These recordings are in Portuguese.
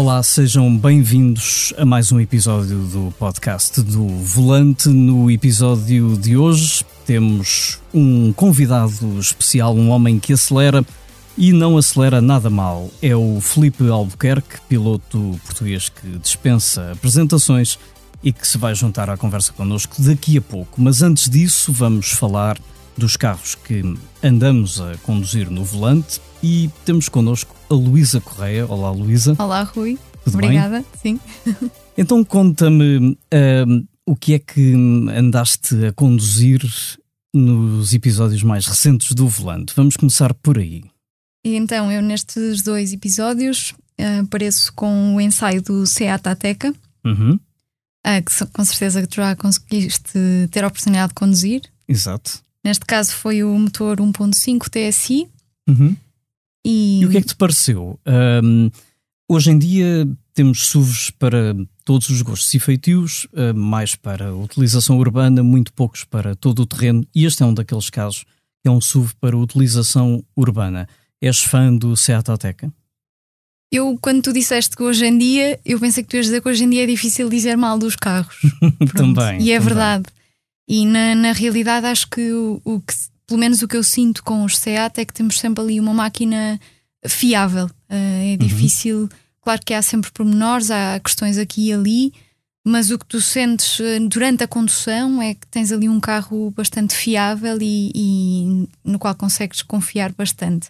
Olá, sejam bem-vindos a mais um episódio do podcast do Volante. No episódio de hoje temos um convidado especial, um homem que acelera e não acelera nada mal. É o Felipe Albuquerque, piloto português que dispensa apresentações e que se vai juntar à conversa connosco daqui a pouco. Mas antes disso, vamos falar dos carros que andamos a conduzir no volante e temos connosco a Luísa Correia. Olá, Luísa. Olá, Rui. Tudo Obrigada, bem? sim. Então conta-me uh, o que é que andaste a conduzir nos episódios mais recentes do Volante. Vamos começar por aí. Então, eu nestes dois episódios uh, apareço com o ensaio do Seat Ateca, uhum. uh, que com certeza que já conseguiste ter a oportunidade de conduzir. Exato. Neste caso foi o motor 1.5 TSI. Uhum. E... e... o que é que te pareceu? Um, hoje em dia temos SUVs para todos os gostos e feitios, uh, mais para utilização urbana, muito poucos para todo o terreno, e este é um daqueles casos que é um SUV para utilização urbana. És fã do Seat Ateca? Eu, quando tu disseste que hoje em dia, eu pensei que tu ias dizer que hoje em dia é difícil dizer mal dos carros. também. E é também. verdade. E na, na realidade acho que o, o, que, pelo menos o que eu sinto com os SEAT é que temos sempre ali uma máquina fiável. Uh, é difícil, uhum. claro que há sempre pormenores, há questões aqui e ali, mas o que tu sentes durante a condução é que tens ali um carro bastante fiável e, e no qual consegues confiar bastante.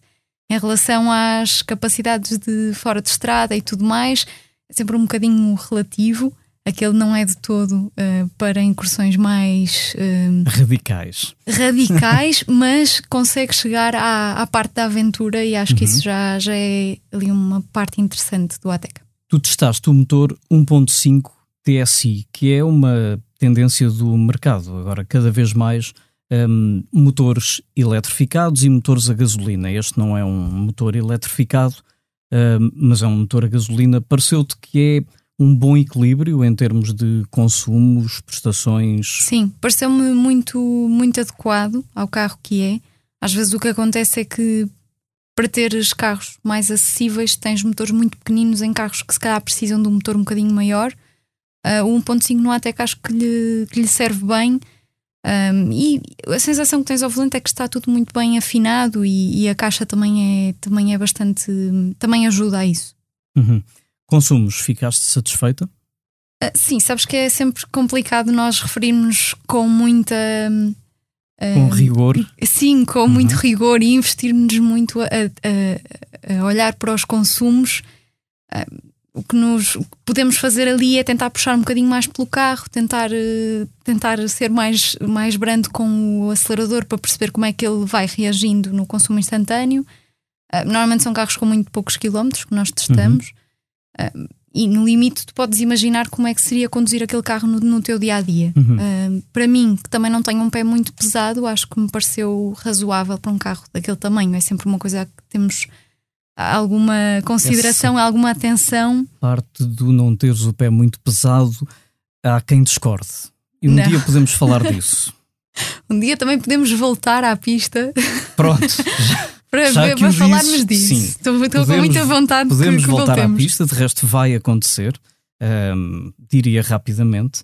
Em relação às capacidades de fora de estrada e tudo mais, é sempre um bocadinho relativo aquele não é de todo uh, para incursões mais uh, radicais. Radicais, mas consegue chegar à, à, parte da aventura e acho uhum. que isso já, já é ali uma parte interessante do ATEC. Tu testaste o motor 1.5 TSI, que é uma tendência do mercado. Agora, cada vez mais um, motores eletrificados e motores a gasolina. Este não é um motor eletrificado, um, mas é um motor a gasolina. Pareceu-te que é um bom equilíbrio em termos de consumos, prestações? Sim, pareceu-me muito, muito adequado ao carro que é. Às vezes o que acontece é que para teres carros mais acessíveis tens motores muito pequeninos em carros que se calhar precisam de um motor um bocadinho maior. Uh, o 1.5 no até que acho que lhe, que lhe serve bem. Um, e a sensação que tens ao volante é que está tudo muito bem afinado e, e a caixa também é, também é bastante. também ajuda a isso. Uhum. Consumos, ficaste satisfeita? Uh, sim, sabes que é sempre complicado nós referirmos com muita. Uh, com rigor? Sim, com uhum. muito rigor e investirmos muito a, a, a, olhar para os consumos. Uh, o que nos o que podemos fazer ali é tentar puxar um bocadinho mais pelo carro, tentar, tentar ser mais, mais brando com o acelerador para perceber como é que ele vai reagindo no consumo instantâneo. normalmente são carros com muito poucos quilómetros que nós testamos. Uhum. Uh, e no limite, tu podes imaginar como é que seria conduzir aquele carro no, no teu dia a dia. Uhum. Uh, para mim, que também não tenho um pé muito pesado, acho que me pareceu razoável para um carro daquele tamanho. É sempre uma coisa que temos alguma consideração, Essa alguma atenção. Parte do não teres o pé muito pesado, há quem discorde. E um não. dia podemos falar disso. um dia também podemos voltar à pista. Pronto. para, ver, para falarmos disso. Sim, estou, estou podemos, com muita vontade podemos que, que voltar voltemos. à pista, de resto vai acontecer, diria rapidamente.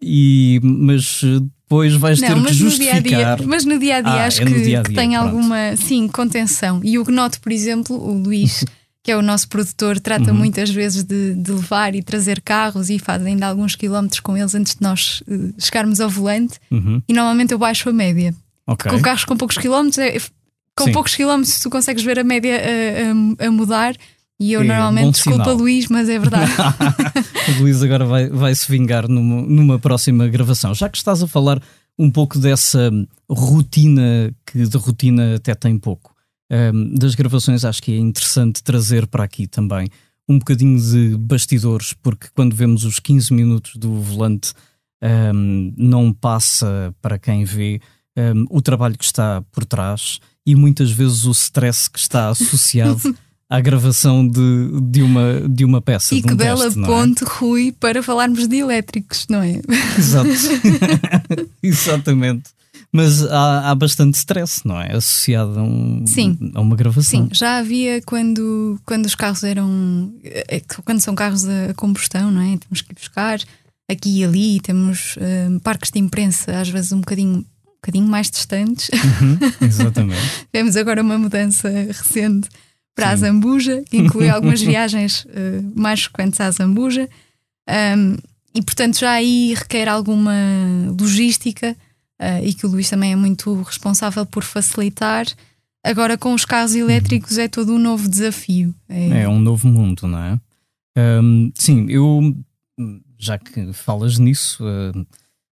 E, mas depois vais não, ter que justificar. Dia -dia, mas no dia a dia ah, acho é que, dia -dia, que tem pronto. alguma sim, contenção. E o que noto, por exemplo, o Luís, que é o nosso produtor, trata Uhum. muitas vezes de, de levar e trazer carros e faz ainda alguns quilómetros com eles antes de nós uh, chegarmos ao volante. Uhum. E normalmente eu baixo a média. Ok. Com carros com poucos quilómetros, é, com Sim. poucos quilómetros tu consegues ver a média a, a- a mudar. E eu É normalmente, desculpa sinal. Luís, mas é verdade. o Luís agora vai, vai se vingar numa, numa próxima gravação. Já que estás a falar um pouco dessa rotina, que de rotina até tem pouco, hum, das gravações, acho que é interessante trazer para aqui também um bocadinho de bastidores, porque quando vemos os 15 minutos do volante, hum, não passa para quem vê hum, o trabalho que está por trás e muitas vezes o stress que está associado à gravação de, de, uma, de uma peça. e um que bela teste, é? ponte, Rui, para falarmos de elétricos, não é? Exato. Exatamente. Mas há, há, bastante stress, não é? Associado a, um, Sim. a uma gravação. Sim, já havia quando, quando os carros eram. Eh, quando são carros a combustão, não é? Temos que ir buscar aqui e ali, temos uh, parques de imprensa, às vezes um bocadinho, um bocadinho mais distantes. Uhum, exatamente. Tivemos agora uma mudança recente para Sim. a Zambuja, que inclui algumas viagens uh, mais frequentes à Zambuja. Um, e portanto já aí requer alguma logística uh, e que o Luís também é muito responsável por facilitar. Agora com os carros elétricos é todo um novo desafio. É, é um novo mundo, não é? Um, sim, eu já que falas nisso, uh,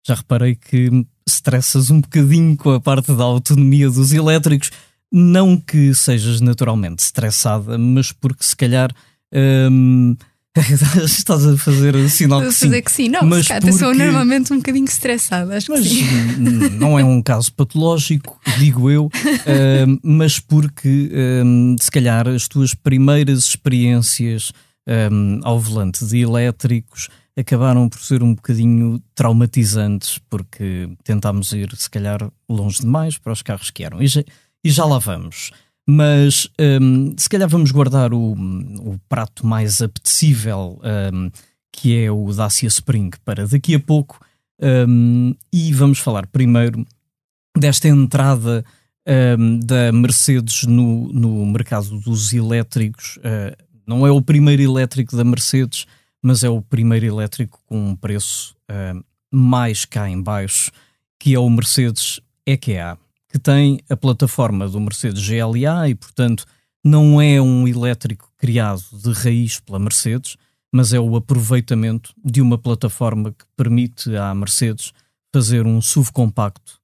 já reparei que estressas um bocadinho com a parte da autonomia dos elétricos. Não que sejas naturalmente estressada, mas porque se calhar. Um, Estás a fazer sinal que sim. fazer que sim, não, mas porque... sou normalmente um bocadinho estressada, acho mas que sim. não é um caso patológico, digo eu, uh, mas porque um, se calhar as tuas primeiras experiências um, ao volante de elétricos acabaram por ser um bocadinho traumatizantes, porque tentámos ir, se calhar, longe demais para os carros que eram. E já, e já lá vamos. Mas um, se calhar vamos guardar o, o prato mais apetecível, um, que é o Dacia Spring, para daqui a pouco. Um, e vamos falar primeiro desta entrada da Mercedes no, no mercado dos elétricos. Uh, não é o primeiro elétrico da Mercedes, mas é o primeiro elétrico com um preço uh, mais cá em baixo, que é o Mercedes EQA que tem a plataforma do Mercedes GLA e, portanto, não é um elétrico criado de raiz pela Mercedes, mas é o aproveitamento de uma plataforma que permite à Mercedes fazer um SUV compacto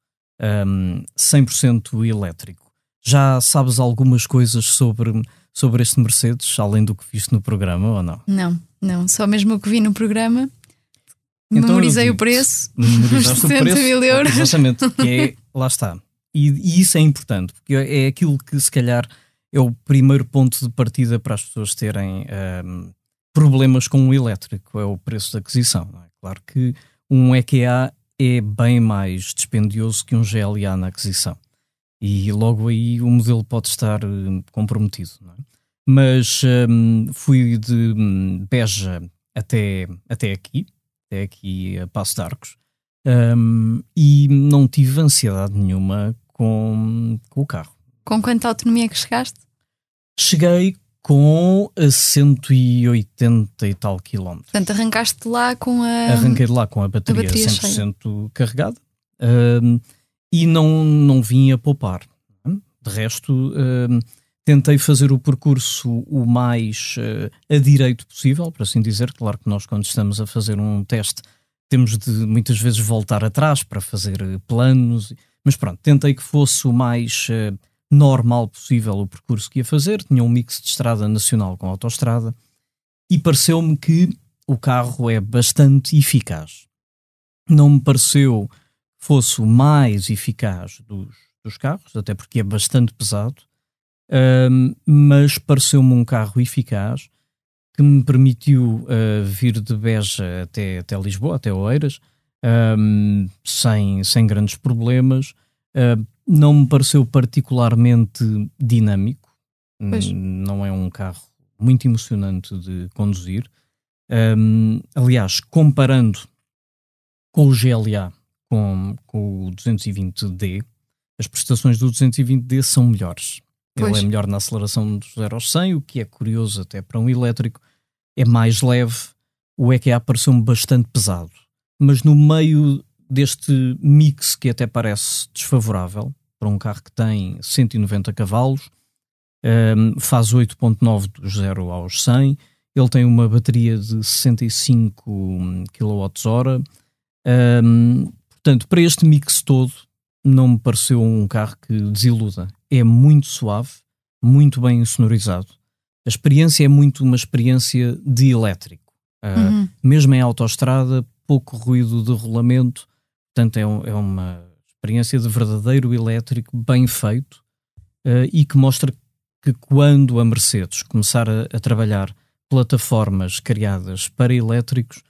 um, 100% elétrico. Já sabes algumas coisas sobre, sobre este Mercedes, além do que viste no programa ou não? Não, não, só mesmo o que vi no programa. Então, memorizei o preço, os o preço, mil euros. Exatamente, que é, lá está, e, e, isso é importante, porque é aquilo que se calhar é o primeiro ponto de partida para as pessoas terem um, problemas com o elétrico, é o preço de aquisição. É? Claro que um EQA é bem mais dispendioso que um GLA na aquisição. E logo aí o modelo pode estar hum, comprometido. É? Mas um, fui de hum, Beja até, até aqui, até aqui a Passo de Arcos, um, e não tive ansiedade nenhuma com, com o carro. Com quanta autonomia que chegaste? Cheguei com a 180 e tal quilómetros. Portanto, arrancaste lá com a. Arranquei de lá com a bateria, a bateria 100% cheia. carregada e não, não vim a poupar. De resto, tentei fazer o percurso o mais uh, a direito possível, por assim dizer. Claro que nós, quando estamos a fazer um teste, temos de muitas vezes voltar atrás para fazer planos mas pronto, tentei que fosse o mais uh, normal possível o percurso que ia fazer. Tinha um mix de estrada nacional com autoestrada e pareceu-me que o carro é bastante eficaz. Não me pareceu fosse o mais eficaz dos, dos carros, até porque é bastante pesado, uh, mas pareceu-me um carro eficaz que me permitiu uh, vir de Beja até, até Lisboa, até Oeiras, um, sem, sem grandes problemas. Uh, não me pareceu particularmente dinâmico. Pois. Não é um carro muito emocionante de conduzir. Um, aliás, comparando com o GLA, com, com o 220D, as prestações do 220D são melhores. Pois. Ele é melhor na aceleração do 0 aos 100, o que é curioso até para um elétrico. É mais leve. O EQA pareceu-me bastante pesado mas no meio deste mix que até parece desfavorável para um carro que tem 190 cavalos, um, faz 8.9 do 0 aos 100, ele tem uma bateria de 65 kWh, um, portanto, para este mix todo, não me pareceu um carro que desiluda. É muito suave, muito bem sonorizado. A experiência é muito uma experiência de elétrico. Uh, uhum. Mesmo em autoestrada, pouco ruído de rolamento, portanto é, um, é uma experiência de verdadeiro elétrico bem feito uh, e que mostra que quando a Mercedes começar a, a, trabalhar plataformas criadas para elétricos,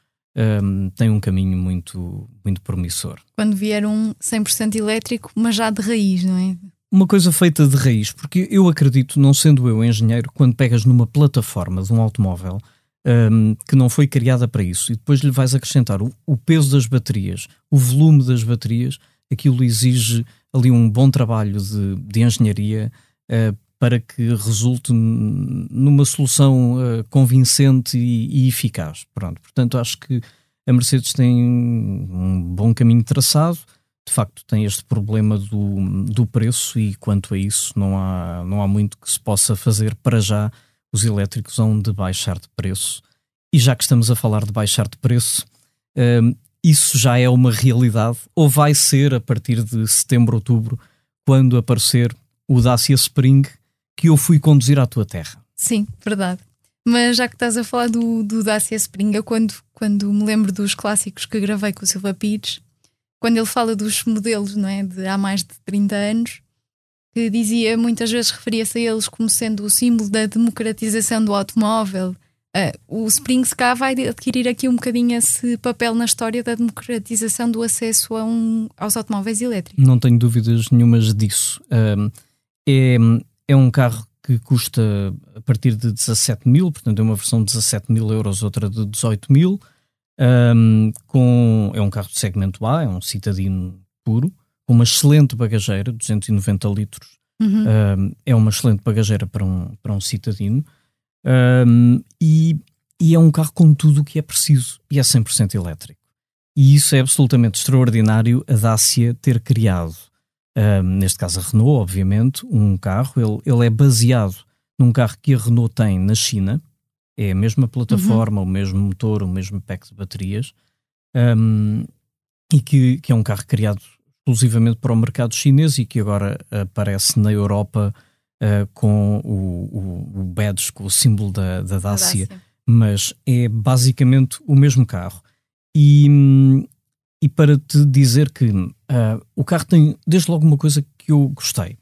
um, tem um caminho muito, muito promissor. Quando vier um 100% elétrico, mas já de raiz, não é? Uma coisa feita de raiz, porque eu acredito, não sendo eu engenheiro, quando pegas numa plataforma de um automóvel um, que não foi criada para isso e depois lhe vais acrescentar o, o peso das baterias, o volume das baterias, aquilo exige ali um bom trabalho de, de engenharia uh, para que resulte numa solução uh, convincente e, e, eficaz. Pronto, portanto, acho que a Mercedes tem um bom caminho traçado. De facto, tem este problema do, do preço e quanto a isso não há, não há muito que se possa fazer para já. Os elétricos vão de baixar de preço. E já que estamos a falar de baixar de preço, uh, isso já é uma realidade ou vai ser a partir de setembro, outubro, quando aparecer o Dacia Spring que eu fui conduzir à tua terra. Sim, verdade. Mas já que estás a falar do, do Dacia Spring, eu quando, quando me lembro dos clássicos que gravei com o Silva Pires, quando ele fala dos modelos não é, de há mais de 30 anos, que dizia, muitas vezes referia-se a eles como sendo o símbolo da democratização do automóvel Uh, o Spring Ska vai adquirir aqui um bocadinho esse papel na história da democratização do acesso a um, aos automóveis elétricos. Não tenho dúvidas nenhumas disso. Uh, é, é um carro que custa a partir de 17 mil, portanto é uma versão de 17 mil euros, outra de 18 mil. Um, com, é um carro de segmento A, é um citadino puro, com uma excelente bagageira, 290 litros. Uhum. Um, é uma excelente bagageira para um, para um citadino. Um, e, e, é um carro com tudo o que é preciso e é 100% elétrico. E isso é absolutamente extraordinário a Dacia ter criado, um, neste caso a Renault, obviamente, um carro. Ele, ele é baseado num carro que a Renault tem na China, é a mesma plataforma, uhum. o mesmo motor, o mesmo pack de baterias, um, e que, que é um carro criado exclusivamente para o mercado chinês e que agora aparece na Europa uh, com o, o, o, badge, com o símbolo da, da Dacia, Dacia, mas é basicamente o mesmo carro. E, e para te dizer que uh, o carro tem, desde logo, uma coisa que eu gostei.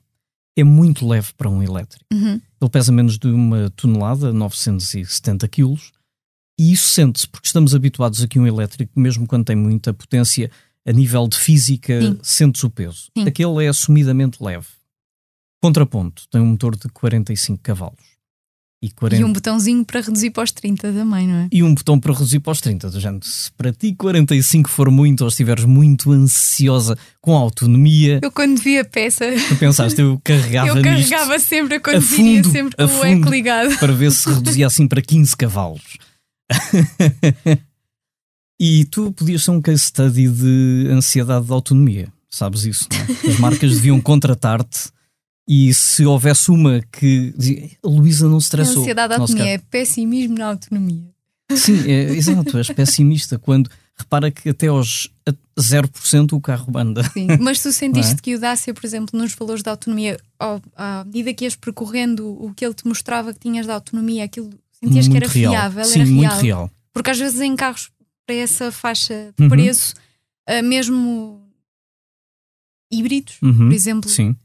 É muito leve para um elétrico. Uhum. Ele pesa menos de uma tonelada, 970 quilos, e isso sente-se, porque estamos habituados aqui a um elétrico, mesmo quando tem muita potência, a nível de física, sentes o peso. Sim. Aquele é assumidamente leve. Contraponto, tem um motor de 45 cavalos. E, 40... e, um botãozinho para reduzir para os 30 também, não é? E um botão para reduzir para os 30. Gente, se para ti 45 for muito ou estiveres muito ansiosa com a autonomia. Eu quando vi a peça. Tu pensaste, eu carregava Eu carregava nisto, sempre a conduzir, a sempre com o eco ligado. Para ver se reduzia assim para 15 cavalos. e tu podias ser um case study de ansiedade de autonomia. Sabes isso, não é? As marcas deviam contratar-te e se houvesse uma que dizia, Luísa não se estressou. A ansiedade da autonomia é pessimismo na autonomia. Sim, é, exato, és pessimista quando repara que até aos 0% o carro anda. Sim, mas tu sentiste é? que o Dacia, por exemplo, nos valores da autonomia, ao, à medida que ias percorrendo o que ele te mostrava que tinhas de autonomia, aquilo sentias muito que era real. fiável, Sim, era muito real. real. Porque às vezes em carros para essa faixa de uhum. preço, uh, mesmo híbridos, uhum. por exemplo, Sim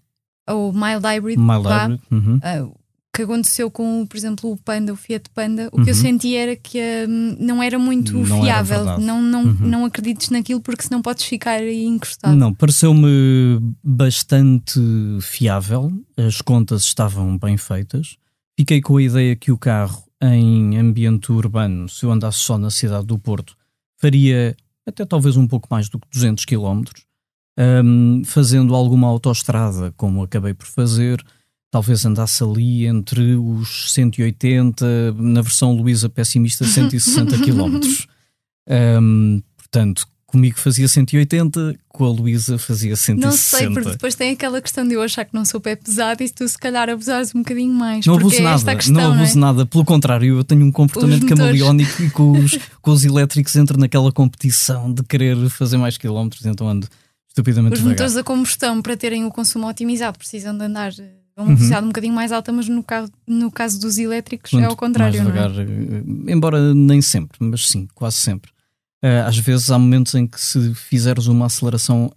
ou mild hybrid, mild hybrid uhum. uh, que aconteceu com, por exemplo, o Panda, o Fiat Panda, o uhum. que eu uhum. senti era que um, não era muito não fiável. Era não, não, uhum. não acredites naquilo porque senão podes ficar aí encostado. Não, pareceu-me bastante fiável, as contas estavam bem feitas. Fiquei com a ideia que o carro em ambiente urbano, se eu andasse só na cidade do Porto, faria até talvez um pouco mais do que 200 km um, fazendo alguma autoestrada, como acabei por fazer, talvez andasse ali entre os 180, na versão Luísa pessimista, 160 km. Um, portanto, comigo fazia 180, com a Luísa fazia 160. Não sei, porque depois tem aquela questão de eu achar que não sou pé pesado e tu se calhar abusares um bocadinho mais. Não abuso é nada, questão, não abuso não é? nada, pelo contrário, eu tenho um comportamento camaleónico e com os, com os elétricos entro naquela competição de querer fazer mais quilómetros, então ando estupidamente Os devagar. motores a combustão, para terem o consumo otimizado, precisam de andar a uma velocidade uhum. um bocadinho mais alta, mas no caso, no caso dos elétricos é ao contrário. Mais devagar, é? embora nem sempre, mas sim, quase sempre. Uh, às vezes há momentos em que se fizeres uma aceleração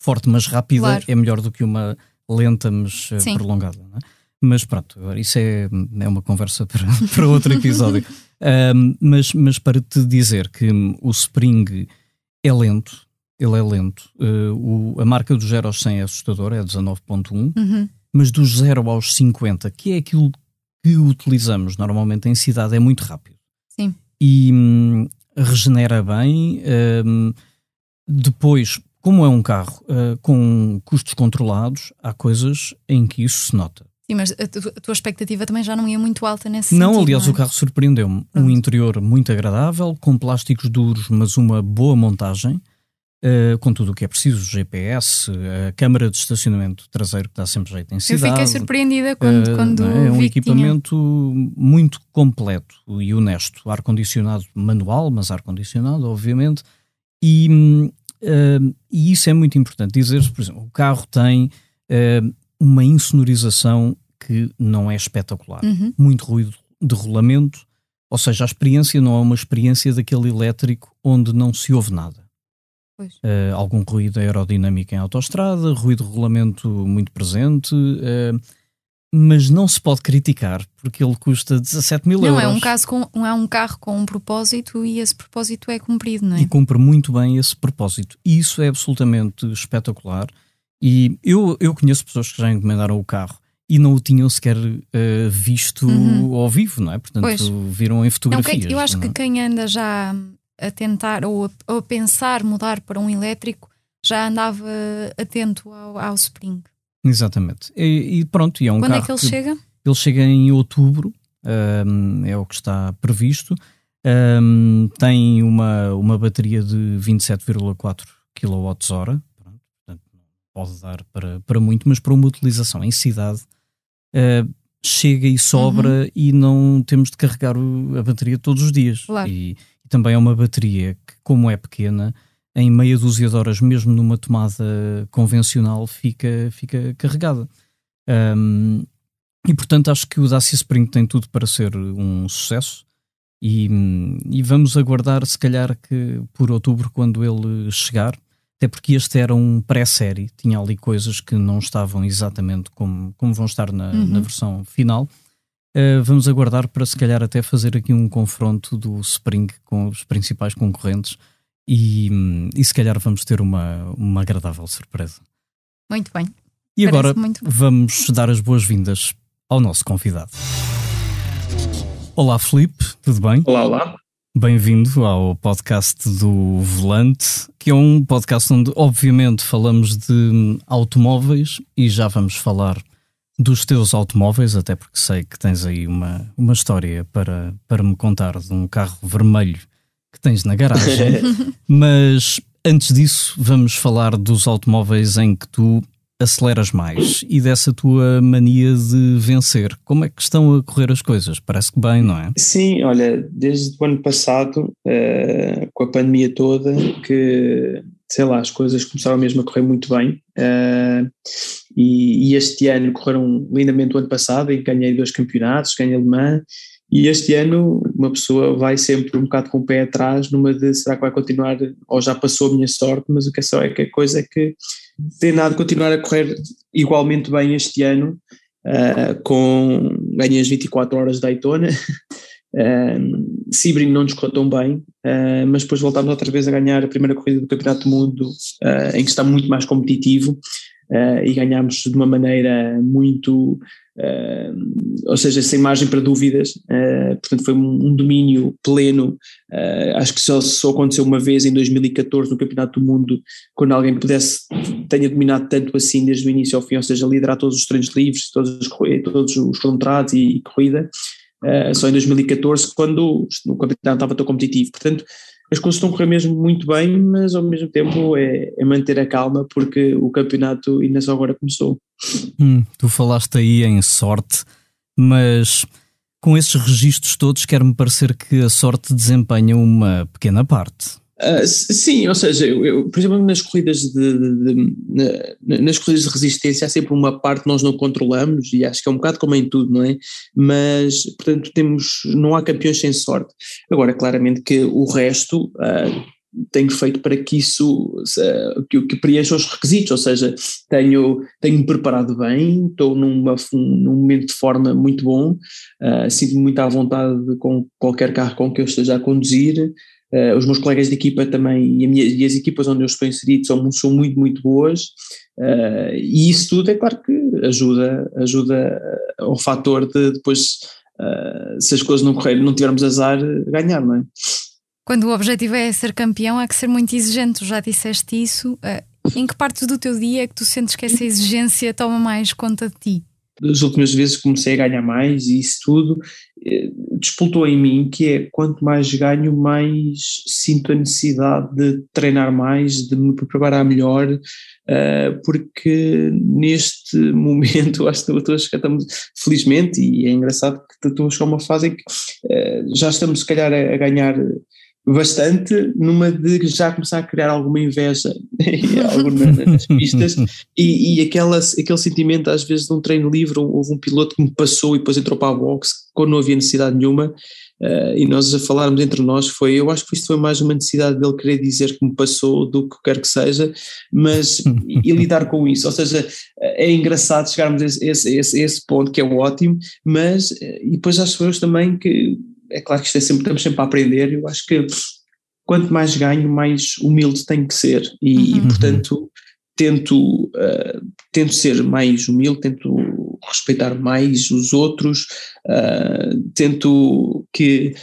forte, mas rápida, claro. é melhor do que uma lenta, mas uh, prolongada. É? Mas pronto, isso é, é uma conversa para, para outro episódio. Um, mas, mas para te dizer que o Spring é lento, ele é lento. Uh, o, a marca do 0 aos 100 é assustadora, é 19.1, Uhum. mas dos 0 aos 50, que é aquilo que utilizamos normalmente em cidade, é muito rápido. Sim. E hum, regenera bem. hum, depois, como é um carro uh, com custos controlados, há coisas em que isso se nota. Sim, mas a, tu- a tua expectativa também já não ia muito alta nesse Não, sentido. aliás, não é? o carro surpreendeu-me. Um interior muito agradável, com plásticos duros, mas uma boa montagem, eh, com tudo o que é preciso: GPS, a câmara de estacionamento traseiro que dá sempre jeito em Eu cidade. fiquei surpreendida quando, Eh, quando é? É um que tinha. equipamento muito completo e honesto. Ar-condicionado manual, mas ar-condicionado, obviamente. E, eh, e isso é muito importante. Dizer, por exemplo, o carro tem uma insonorização que não é espetacular. Uhum. Muito ruído de rolamento, ou seja, a experiência não é uma experiência daquele elétrico onde não se ouve nada. Eh, algum ruído aerodinâmico em autoestrada, ruído de rolamento muito presente, eh, mas não se pode criticar porque ele custa 17 mil Não, euros é um, caso com, é um carro com um propósito e esse propósito é cumprido, não é? e cumpre muito bem esse propósito. E isso é absolutamente espetacular. E eu, eu conheço pessoas que já encomendaram o carro e não o tinham sequer eh, visto Uhum. ao vivo, não é? Portanto, Pois. viram em Não, fotografias. que- eu acho não que é? quem anda já a tentar ou a, ou a pensar mudar para um elétrico já andava atento ao, ao Spring. Exatamente. E, e pronto, e é um Quando é carro que ele chega? Ele chega em outubro, ahm, é o que está previsto. Ahm, tem uma, uma bateria de 27,4 kWh. Portanto, pode dar para, para muito, mas para uma utilização em cidade ah, chega e sobra Uhum. e não temos de carregar o- a bateria todos os dias. Claro. E também é uma bateria que, como é pequena, em meia dúzia de horas, mesmo numa tomada convencional, fica, fica carregada. Ahm, e portanto acho que o Dacia Spring tem tudo para ser um sucesso e, e vamos aguardar se calhar que por outubro quando ele chegar, até porque este era um pré-série, tinha ali coisas que não estavam exatamente como, como vão estar na, Uhum. na versão final. Uh, vamos aguardar para se calhar até fazer aqui um confronto do Spring com os principais concorrentes e, e se calhar vamos ter uma, uma agradável surpresa. Muito bem. E agora Parece muito bem. vamos dar as boas-vindas ao nosso convidado. Olá, Felipe, tudo bem? Olá, olá. Bem-vindo ao podcast do Volante, que é um podcast onde, obviamente, falamos de automóveis e já vamos falar dos teus automóveis, até porque sei que tens aí uma, uma história para, para me contar de um carro vermelho que tens na garagem. Mas antes disso, vamos falar dos automóveis em que tu aceleras mais e dessa tua mania de vencer. Como é que estão a correr as coisas? Parece que bem, não é? Sim, olha, desde o ano passado, eh, com a pandemia toda, que sei lá, as coisas começaram mesmo a correr muito bem. eh, e, e este ano correram lindamente o ano passado, que ganhei dois campeonatos, ganhei alemã. E este ano uma pessoa vai sempre um bocado com o pé atrás numa de será que vai continuar, ou já passou a minha sorte, mas o que é só é que a coisa é que tem nada de continuar a correr igualmente bem este ano, uh, com ganhei as 24 horas de Daytona, uh, Sebring não nos correu tão bem, uh, mas depois voltámos outra vez a ganhar a primeira corrida do Campeonato do Mundo, uh, em que está muito mais competitivo, uh, e ganhámos de uma maneira muito, ou seja, sem margem para dúvidas, portanto foi um, um domínio pleno, acho que só, só aconteceu uma vez em 2014 no Campeonato do Mundo, quando alguém pudesse, tenha dominado tanto assim desde o início ao fim, ou seja, liderar todos os treinos livres, todos os, todos os contratos e, e corrida, uh, só em 2014, quando o campeonato estava tão competitivo, portanto as coisas estão a correr mesmo muito bem, mas ao mesmo tempo é, é, manter a calma porque o campeonato ainda só agora começou. Hum, tu falaste aí em sorte, mas com esses registros todos quer-me parecer que a sorte desempenha uma pequena parte. Uh, sim, ou seja, eu, por exemplo, nas corridas de, de, de, de, nas corridas de resistência há sempre uma parte que nós não controlamos e acho que é um bocado como em tudo, não é? Mas, portanto, temos, não há campeões sem sorte. Agora, claramente que o resto, uh, tenho feito para que isso, que, que preencha os requisitos, ou seja, tenho, tenho-me preparado bem, estou numa, num momento de forma muito bom, uh, sinto-me muito à vontade com qualquer carro com que eu esteja a conduzir, uh, os meus colegas de equipa também, e, minha, e, as equipas onde eu estou inserido são, são muito, muito boas, uh, e isso tudo é claro que ajuda, ajuda ao fator de depois, se as coisas não correrem, não tivermos azar, ganhar, não é? quando o objetivo é ser campeão, há que ser muito exigente. Já disseste isso. Eh, em que partes do teu dia é que tu sentes que essa exigência toma mais conta de ti? Das últimas vezes comecei a ganhar mais e isso tudo eh, despoltou em mim que é quanto mais ganho, mais sinto a necessidade de treinar mais, de me preparar melhor, uh, porque neste momento acho que estou a chegar, estamos, felizmente, e é engraçado que estou a chegar a uma fase em que uh, já estamos se calhar a, a ganhar bastante numa de já começar a criar alguma inveja nas pistas. E, e aquela, aquele sentimento às vezes de um treino livre, houve um piloto que me passou e depois entrou para a box quando não havia necessidade nenhuma. Uh, e nós a falarmos entre nós foi, eu acho que isto foi mais uma necessidade dele querer dizer que me passou do que quer que seja, mas e, lidar com isso, ou seja, é engraçado chegarmos a esse, esse, esse, esse ponto que é ótimo, mas eh, e depois acho eu também que é claro que isto é sempre, estamos sempre a aprender, eu acho que quanto mais ganho, mais humilde tenho que ser e, uhum. e portanto tento, uh, tento ser mais humilde, tento respeitar mais os outros, uh, tento que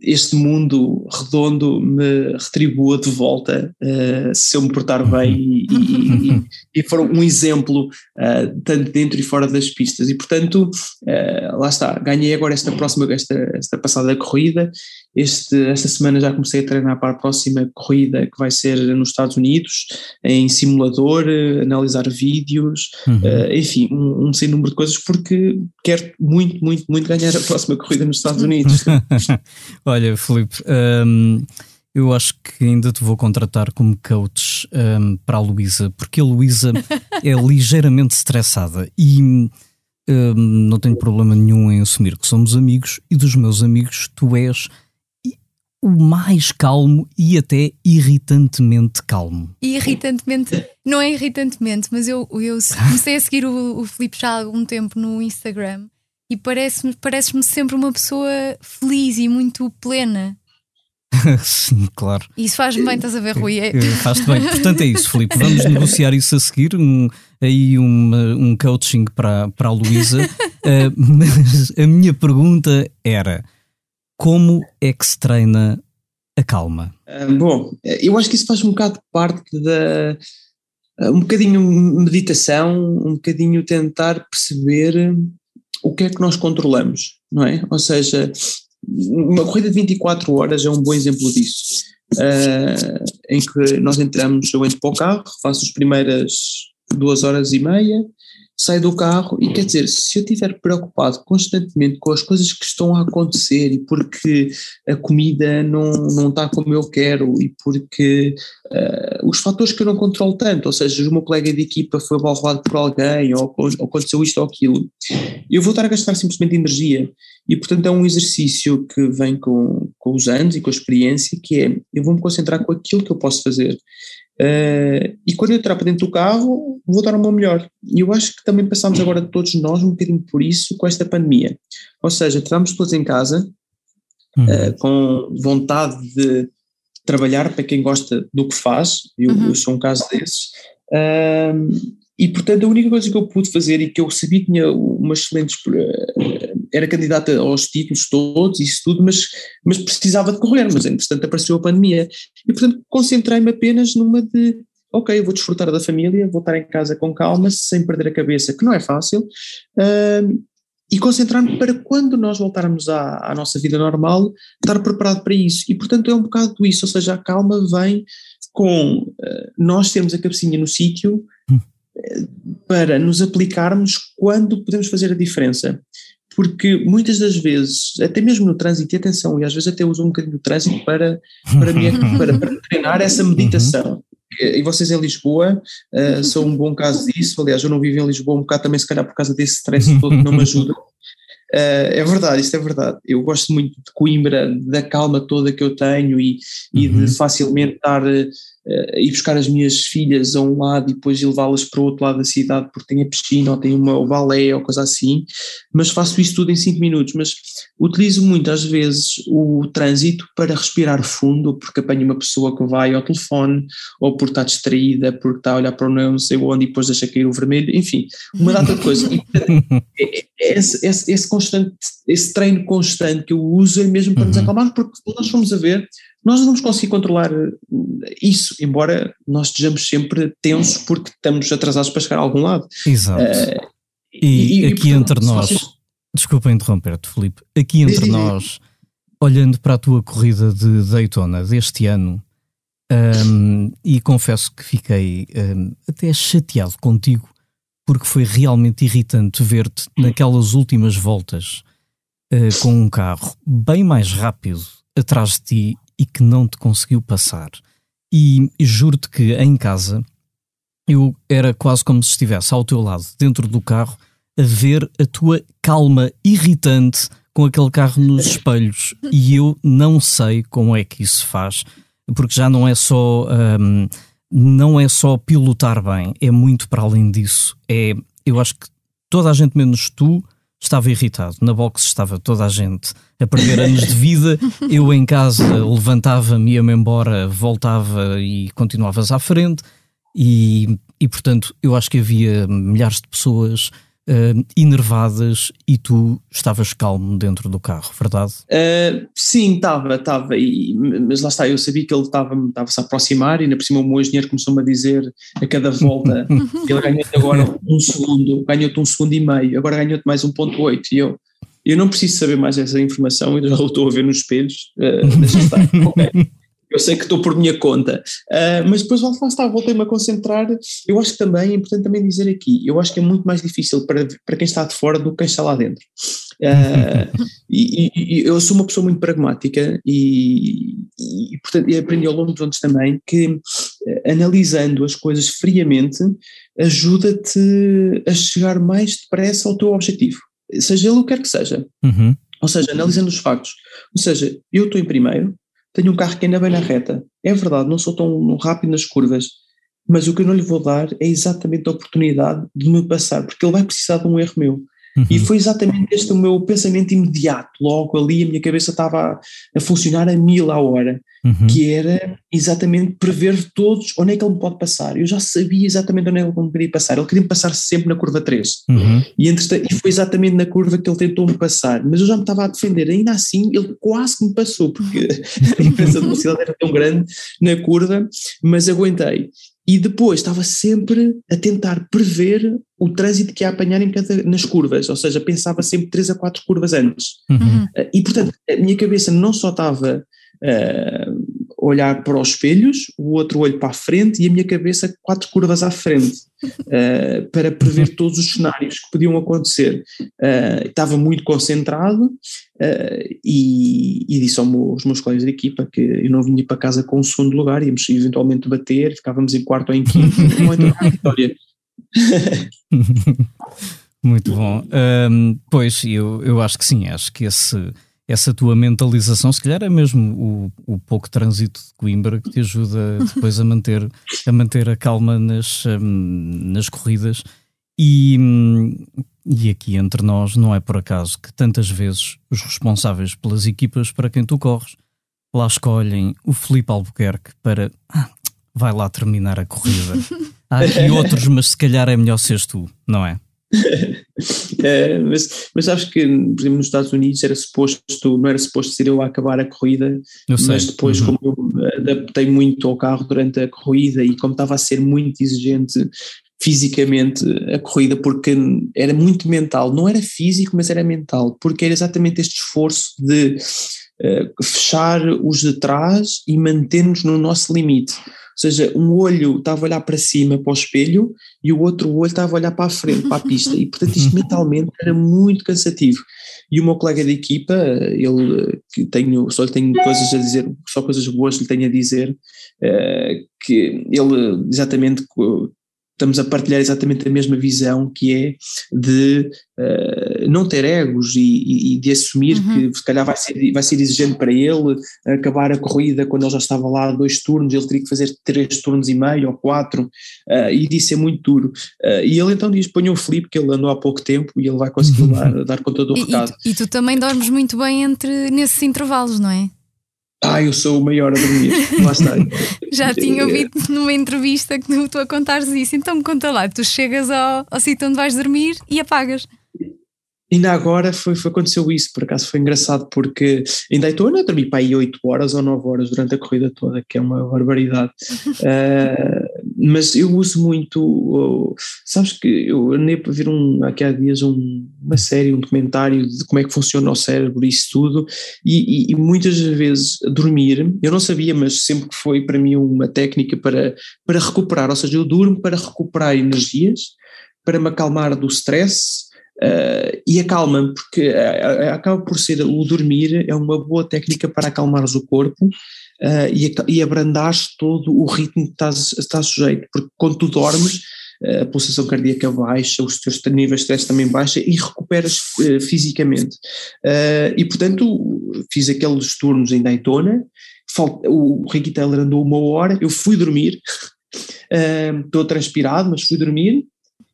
este mundo redondo me retribua de volta uh, se eu me portar bem e, e, e, e for um exemplo tanto dentro e fora das pistas e portanto lá está, ganhei agora esta próxima, esta, esta passada corrida, este, esta semana já comecei a treinar para a próxima corrida que vai ser nos Estados Unidos, em simulador, analisar vídeos, uhum. enfim, um, um sem número de coisas porque quero muito, muito, muito ganhar a próxima corrida nos Estados Unidos. Olha, Filipe, um, eu acho que ainda te vou contratar como coach um, para a Luísa, porque a Luísa é ligeiramente estressada e um, não tenho problema nenhum em assumir que somos amigos e dos meus amigos tu és o mais calmo e até irritantemente calmo. Irritantemente, não é irritantemente, mas eu, eu comecei a seguir o, o Filipe já há algum tempo no Instagram e parece-me pareces-me sempre uma pessoa feliz e muito plena. Sim, claro. Isso faz-me bem, estás a ver, Rui? É. Faz-te bem. Portanto, é isso, Filipe. Vamos negociar isso a seguir. Um, aí uma, um coaching para, para a Luísa. uh, mas a minha pergunta era: como é que se treina a calma? Uh, bom, eu acho que isso faz um bocado parte da. Um bocadinho meditação, um bocadinho tentar perceber o que é que nós controlamos, não é? Ou seja, uma corrida de 24 horas é um bom exemplo disso, uh, em que nós entramos, eu entro para o carro, faço as primeiras duas horas e meia, saio do carro e quer dizer, se eu estiver preocupado constantemente com as coisas que estão a acontecer e porque a comida não, não está como eu quero e porque uh, os fatores que eu não controlo tanto, ou seja, o meu colega de equipa foi balroado por alguém ou, ou aconteceu isto ou aquilo, eu vou estar a gastar simplesmente energia e portanto é um exercício que vem com, com os anos e com a experiência que é, eu vou me concentrar com aquilo que eu posso fazer Uh, e quando eu entrar para dentro do carro, vou dar o meu melhor. E eu acho que também passamos agora todos nós um bocadinho por isso com esta pandemia. Ou seja, estamos todos em casa, uhum. uh, com vontade de trabalhar para quem gosta do que faz, eu, uhum. eu sou um caso desses. Uh, e portanto a única coisa que eu pude fazer e que eu sabia que tinha uma excelente era candidata aos títulos todos, isso tudo, mas, mas precisava de correr, mas entretanto apareceu a pandemia. E portanto concentrei-me apenas numa de, ok, vou desfrutar da família, vou estar em casa com calma, sem perder a cabeça, que não é fácil, e concentrar-me para quando nós voltarmos à, à, nossa vida normal, estar preparado para isso. E portanto é um bocado isso, ou seja, a calma vem com uh, nós termos a cabecinha no sítio, hum. Para nos aplicarmos quando podemos fazer a diferença porque muitas das vezes, até mesmo no trânsito, e atenção, e às vezes até uso um bocadinho do trânsito para, para, minha, para, para treinar essa meditação. E vocês em Lisboa uh, são um bom caso disso. Aliás, eu não vivo em Lisboa um bocado também, se calhar por causa desse stress todo que não me ajuda. Uh, é verdade, isto é verdade. Eu gosto muito de Coimbra, da calma toda que eu tenho e, e de uhum. facilmente estar uh, ir buscar as minhas filhas a um lado e depois levá-las para o outro lado da cidade porque tem a piscina ou tem uma balé ou coisa assim, mas faço isso tudo em 5 minutos. Mas utilizo muitas vezes o trânsito para respirar fundo, porque apanho uma pessoa que vai ao telefone ou porque está distraída, porque está a olhar para o não sei onde e depois deixa cair o vermelho, enfim, uma data de coisas. É, é, esse, esse, esse constante, esse treino constante que eu uso é mesmo para uhum. nos acalmar, porque nós fomos a ver, nós não vamos conseguir controlar eh, isso, embora nós estejamos sempre tensos porque estamos atrasados para chegar a algum lado. Exato. Uh, e, e, aqui e, entre nós, vocês... desculpa interromper-te, Felipe, aqui entre nós, olhando para a tua corrida de Daytona deste ano, um, e confesso que fiquei um, até chateado contigo porque foi realmente irritante ver-te naquelas últimas voltas uh, com um carro bem mais rápido atrás de ti e que não te conseguiu passar. E, juro-te que em casa eu era quase como se estivesse ao teu lado, dentro do carro, a ver a tua calma irritante com aquele carro nos espelhos. E eu não sei como é que isso faz, porque já não é só. Um, não é só pilotar bem, é muito para além disso. É, eu acho que toda a gente, menos tu, estava irritado. Na box estava toda a gente a perder anos de vida. Eu em casa levantava-me, ia-me embora, voltava e continuavas à frente. E, e portanto, eu acho que havia milhares de pessoas uh, enervadas e tu estavas calmo dentro do carro, verdade? Uh, sim, estava, estava, mas lá está, eu sabia que ele estava-se estava a aproximar e ainda por cima o meu engenheiro começou-me a dizer a cada volta, ele ganhou-te agora um segundo, ganhou-te um segundo e meio, agora ganhou-te mais 1.8 e eu... Eu não preciso saber mais essa informação, eu já o estou a ver nos espelhos, uh, deixa estar. okay eu sei que estou por minha conta, uh, mas depois lá está, voltei-me a concentrar, eu acho que também é importante também dizer aqui, eu acho que é muito mais difícil para, para quem está de fora do que quem está lá dentro. Uh, e, e, eu sou uma pessoa muito pragmática e, e, portanto, aprendi ao longo dos anos também que uh, analisando as coisas friamente ajuda-te a chegar mais depressa ao teu objetivo, seja ele o que quer que seja. Uhum. Ou seja, analisando os factos. Ou seja, eu estou em primeiro, tenho um carro que ainda vem na reta. É verdade, não sou tão rápido nas curvas, mas o que eu não lhe vou dar é exatamente a oportunidade de me passar, porque ele vai precisar de um erro meu. Uhum. E foi exatamente este o meu pensamento imediato. Logo ali a minha cabeça estava a, a funcionar a mil à hora, uhum. que era exatamente prever todos onde é que ele me pode passar. Eu já sabia exatamente onde é que ele me queria passar. Ele queria me passar sempre na curva 3. Uhum. E, e foi exatamente na curva que ele tentou me passar. Mas eu já me estava a defender. Ainda assim, ele quase que me passou, porque a diferença de velocidade era tão grande na curva, mas aguentei e depois estava sempre a tentar prever o trânsito que ia apanhar em cada, nas curvas, ou seja, pensava sempre três a quatro curvas antes. Uhum. Uh, e portanto, a minha cabeça não só estava uh, olhar para os espelhos, o outro olho para a frente e a minha cabeça quatro curvas à frente, uh, para prever todos os cenários que podiam acontecer. Uh, estava muito concentrado uh, e, e, disse aos meus colegas de equipa que eu não vinha para casa com o segundo lugar, íamos eventualmente bater, ficávamos em quarto ou em quinto, não vitória. Muito bom. Um, pois, eu, eu acho que sim, acho que esse essa tua mentalização, se calhar é mesmo o, o pouco trânsito de Coimbra que te ajuda depois a manter a, manter a calma nas, um, nas corridas. E, hum, e aqui entre nós não é por acaso que tantas vezes os responsáveis pelas equipas para quem tu corres lá escolhem o Felipe Albuquerque para ah, vai lá terminar a corrida. Há aqui outros, mas se calhar é melhor seres tu, não é? é, mas, mas sabes que, por exemplo, nos Estados Unidos era suposto, não era suposto ser eu a acabar a corrida, mas depois, uhum. como eu adaptei muito ao carro durante a corrida e como estava a ser muito exigente fisicamente a corrida, porque era muito mental, não era físico, mas era mental, porque era exatamente este esforço de uh, fechar os de trás e manter-nos no nosso limite. Ou seja, um olho estava a olhar para cima, para o espelho, e o outro olho estava a olhar para a frente, para a pista. E, portanto, isto mentalmente era muito cansativo. E o meu colega de equipa, ele, que tenho, só lhe tenho coisas a dizer, só coisas boas lhe tenho a dizer, uh, que ele exatamente estamos a partilhar exatamente a mesma visão que é de uh, não ter egos e, e de assumir uhum. que se calhar vai ser, vai ser exigente para ele acabar a corrida quando ele já estava lá dois turnos, ele teria que fazer três turnos e meio ou quatro uh, e disso é muito duro. Uh, e ele então diz: ponha o Felipe, que ele andou há pouco tempo e ele vai conseguir uhum. dar, dar conta do e, recado. E, e tu também dormes muito bem entre nesses intervalos, não é? Ah, eu sou o maior a dormir. Lá está. Já tinha ouvido numa entrevista que tu a contares isso. Então me conta lá, tu chegas ao, ao sítio onde vais dormir e apagas. Ainda agora foi, foi, aconteceu isso, por acaso foi engraçado, porque em Daytona dormi para aí 8 horas ou 9 horas durante a corrida toda, que é uma barbaridade. uh, mas eu uso muito, uh, sabes que eu andei para ver um, aqui há dias um, uma série, um documentário de como é que funciona o cérebro e isso tudo, e, e, e, muitas vezes dormir, eu não sabia, mas sempre que foi para mim uma técnica para, para recuperar, ou seja, eu durmo para recuperar energias, para me acalmar do stress, Uh, e acalma-me, porque uh, acaba por ser o dormir é uma boa técnica para acalmares o corpo uh, e, e abrandares todo o ritmo que estás, estás sujeito, porque quando tu dormes a pulsação cardíaca baixa, os teus níveis de stress também baixa e recuperas fisicamente. e portanto fiz aqueles turnos em Daytona, o Ricky Taylor andou uma hora, eu fui dormir, estou transpirado, mas fui dormir,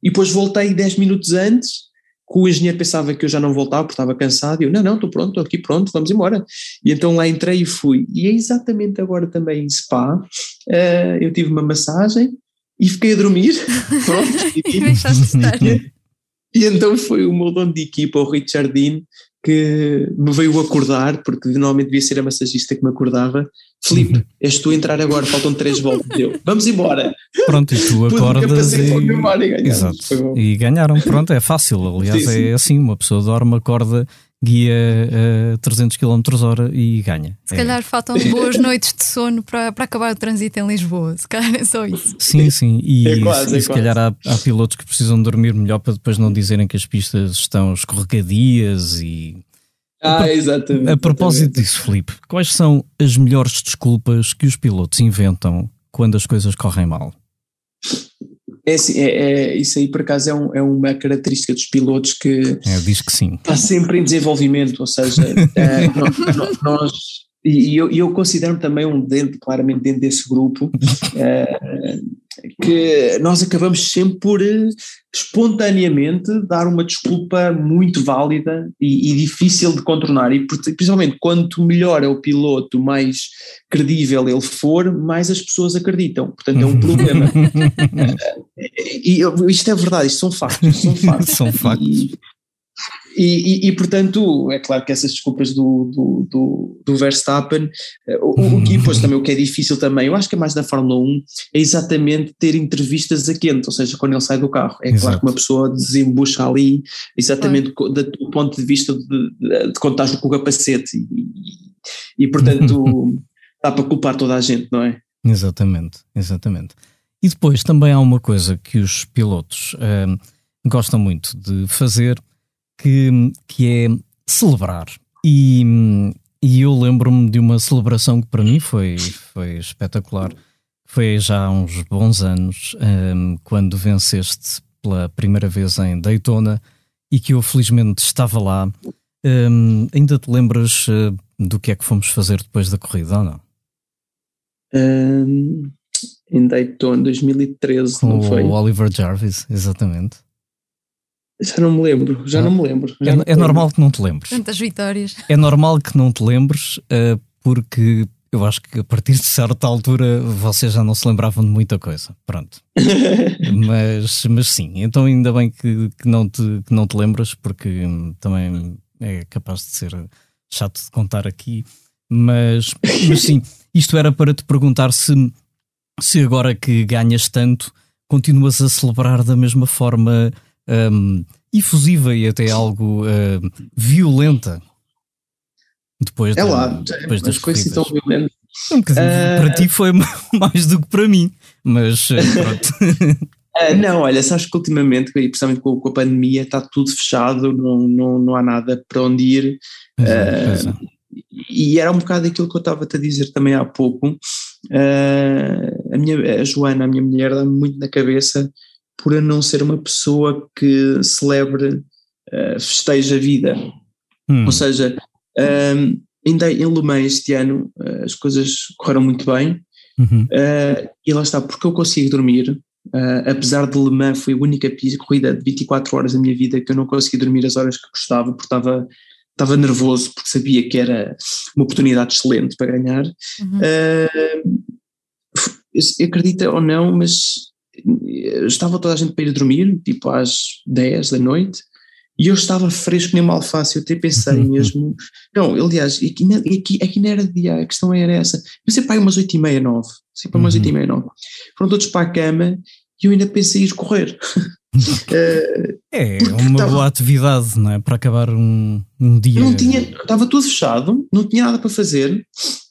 e depois voltei 10 minutos antes que o engenheiro pensava que eu já não voltava porque estava cansado, e eu, não, não, estou pronto, estou aqui pronto, vamos embora. E então lá entrei e fui. E é exatamente agora também em Spa, uh, eu tive uma massagem e fiquei a dormir, pronto. e, e então foi o meu dono de equipa, o Richard Dean, que me veio acordar, porque normalmente devia ser a massagista que me acordava. Filipe, uhum. és tu a entrar agora, faltam três voltas. Eu, vamos embora. Pronto, e tu acordas e... e Exato. E ganharam, pronto, é fácil. Aliás, sim, sim. é assim: uma pessoa dorme, acorda, guia a 300 km hora e ganha. Se é. calhar faltam boas noites de sono para, para acabar o trânsito em Lisboa, se calhar é só isso. Sim, sim, e, é quase, e é se calhar há, há, pilotos que precisam dormir melhor para depois não dizerem que as pistas estão escorregadias e. Ah, a, exatamente. A propósito exatamente. disso, Felipe, quais são as melhores desculpas que os pilotos inventam quando as coisas correm mal? É, assim, é, é, isso aí por acaso é, um, é, uma característica dos pilotos que é, diz que sim. está sempre em desenvolvimento, ou seja, é, nós, nós, e eu, eu considero também um dentro, claramente dentro desse grupo, é, que nós acabamos sempre por eh, espontaneamente dar uma desculpa muito válida e, e, difícil de contornar e principalmente quanto melhor é o piloto, mais credível ele for, mais as pessoas acreditam, portanto é um problema. e, e, isto é verdade, isto são factos, são factos. são factos. E, e, e, e, portanto, é claro que essas desculpas do, do, do, do Verstappen, eh, o, o que depois também o que é difícil também, eu acho que é mais da Fórmula 1, é exatamente ter entrevistas a quente, ou seja, quando ele sai do carro. É Exato. claro que uma pessoa desembucha ali, exatamente do, do ponto de vista de, de, de quando estás com o capacete, e, e portanto dá para culpar toda a gente, não é? Exatamente, exatamente. E depois também há uma coisa que os pilotos uh, gostam muito de fazer que, que é celebrar. E, e eu lembro-me de uma celebração que para mim foi, foi espetacular. Foi já há uns bons anos, um, quando venceste pela primeira vez em Daytona e que eu felizmente estava lá. Um, ainda te lembras uh, do que é que fomos fazer depois da corrida ou não? Um, em Daytona 2013, Com não foi? O Oliver Jarvis, exatamente. Já não me lembro, já ah, não me lembro. É, me é normal que não te lembres. Tantas vitórias. É normal que não te lembres, uh, porque eu acho que a partir de certa altura vocês já não se lembravam de muita coisa. Pronto. mas, mas sim, então ainda bem que, que, não te, que não te lembras, porque hum, também é capaz de ser chato de contar aqui. Mas, mas sim, isto era para te perguntar se, se agora que ganhas tanto, continuas a celebrar da mesma forma um, efusiva e até algo violenta. Depois, é da, lá, depois das coisas tão violentas. Um uh... Para ti foi mais do que para mim, mas uh, pronto. Uh, não, olha, sabes que ultimamente, principalmente com, com, a pandemia, está tudo fechado, não, não, não há nada para onde ir. Uh, e era um bocado aquilo que eu estava-te a dizer também há pouco. Uh, a, minha, a Joana, a minha mulher, dá-me muito na cabeça por eu não ser uma pessoa que celebre, uh, festeja a vida. Hum. Ou seja, um, ainda em Le Mans este ano uh, as coisas correram muito bem uhum. uh, e lá está, porque eu consigo dormir, uh, apesar de Le Mans foi a única corrida de 24 horas da minha vida que eu não consegui dormir as horas que gostava, porque estava, estava nervoso, porque sabia que era uma oportunidade excelente para ganhar. Uhum. acredita ou não, mas estava toda a gente para ir dormir, tipo às 10 da noite, e eu estava fresco nem uma alface, eu até pensei mesmo, não, aliás, aqui, aqui, aqui não era dia, a questão era essa, pensei para aí umas oito e meia, nove, sempre umas oito e meia, nove, foram todos para a cama e eu ainda pensei ir correr. é uma tava, boa atividade, não é? Para acabar um, um dia. Não tinha, estava tudo fechado, não tinha nada para fazer,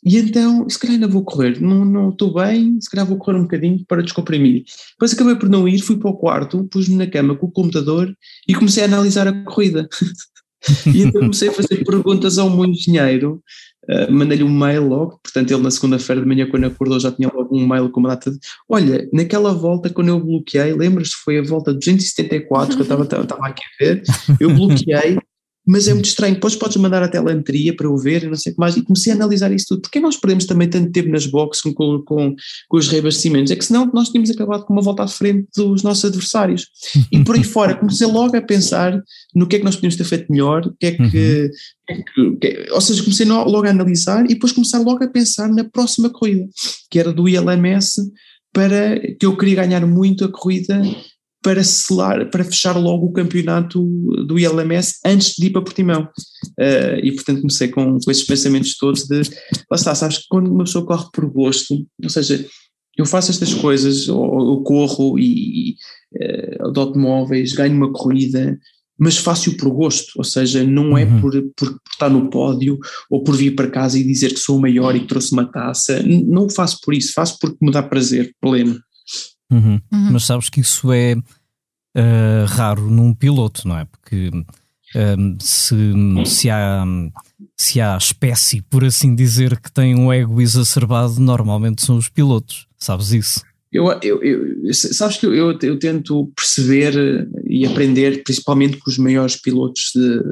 e então, se calhar ainda vou correr, não, não estou bem, se calhar vou correr um bocadinho para descomprimir. Depois acabei por não ir, fui para o quarto, pus-me na cama com o computador e comecei a analisar a corrida. e então comecei a fazer perguntas ao meu engenheiro, uh, mandei-lhe um mail logo, portanto ele na segunda-feira de manhã quando acordou já tinha logo um mail com uma data de, olha, naquela volta quando eu bloqueei, lembras-te, foi a volta 274 que eu estava aqui a ver, eu bloqueei mas é muito estranho. Depois podes mandar a telemetria para eu ver, não sei o que mais, e comecei a analisar isso tudo. Porquê nós perdemos também tanto tempo nas boxes com, com, com os reabastecimentos? É que senão nós tínhamos acabado com uma volta à frente dos nossos adversários. E por aí fora, comecei logo a pensar no que é que nós podíamos ter feito melhor, o que é que, uhum. que, é que, ou seja, comecei logo a analisar e depois começar logo a pensar na próxima corrida, que era do ILMS, para que eu queria ganhar muito a corrida para selar, para fechar logo o campeonato do ILMS antes de ir para Portimão. Uh, e portanto comecei com, com esses pensamentos todos de, lá está, sabes que quando uma pessoa corre por gosto, ou seja, eu faço estas coisas, ou eu corro e, e uh, adoto móveis, ganho uma corrida, mas faço-o por gosto, ou seja, não é uhum. por, por, estar no pódio ou por vir para casa e dizer que sou o maior e que trouxe uma taça, não o faço por isso, faço porque me dá prazer, pleno. Uhum. Uhum. Mas sabes que isso é uh, raro num piloto, não é? Porque um, se, se, há, se há espécie, por assim dizer, que tem um ego exacerbado, normalmente são os pilotos, sabes isso? Eu, eu, eu, sabes que eu, eu, eu, tento perceber e aprender principalmente com os maiores pilotos de.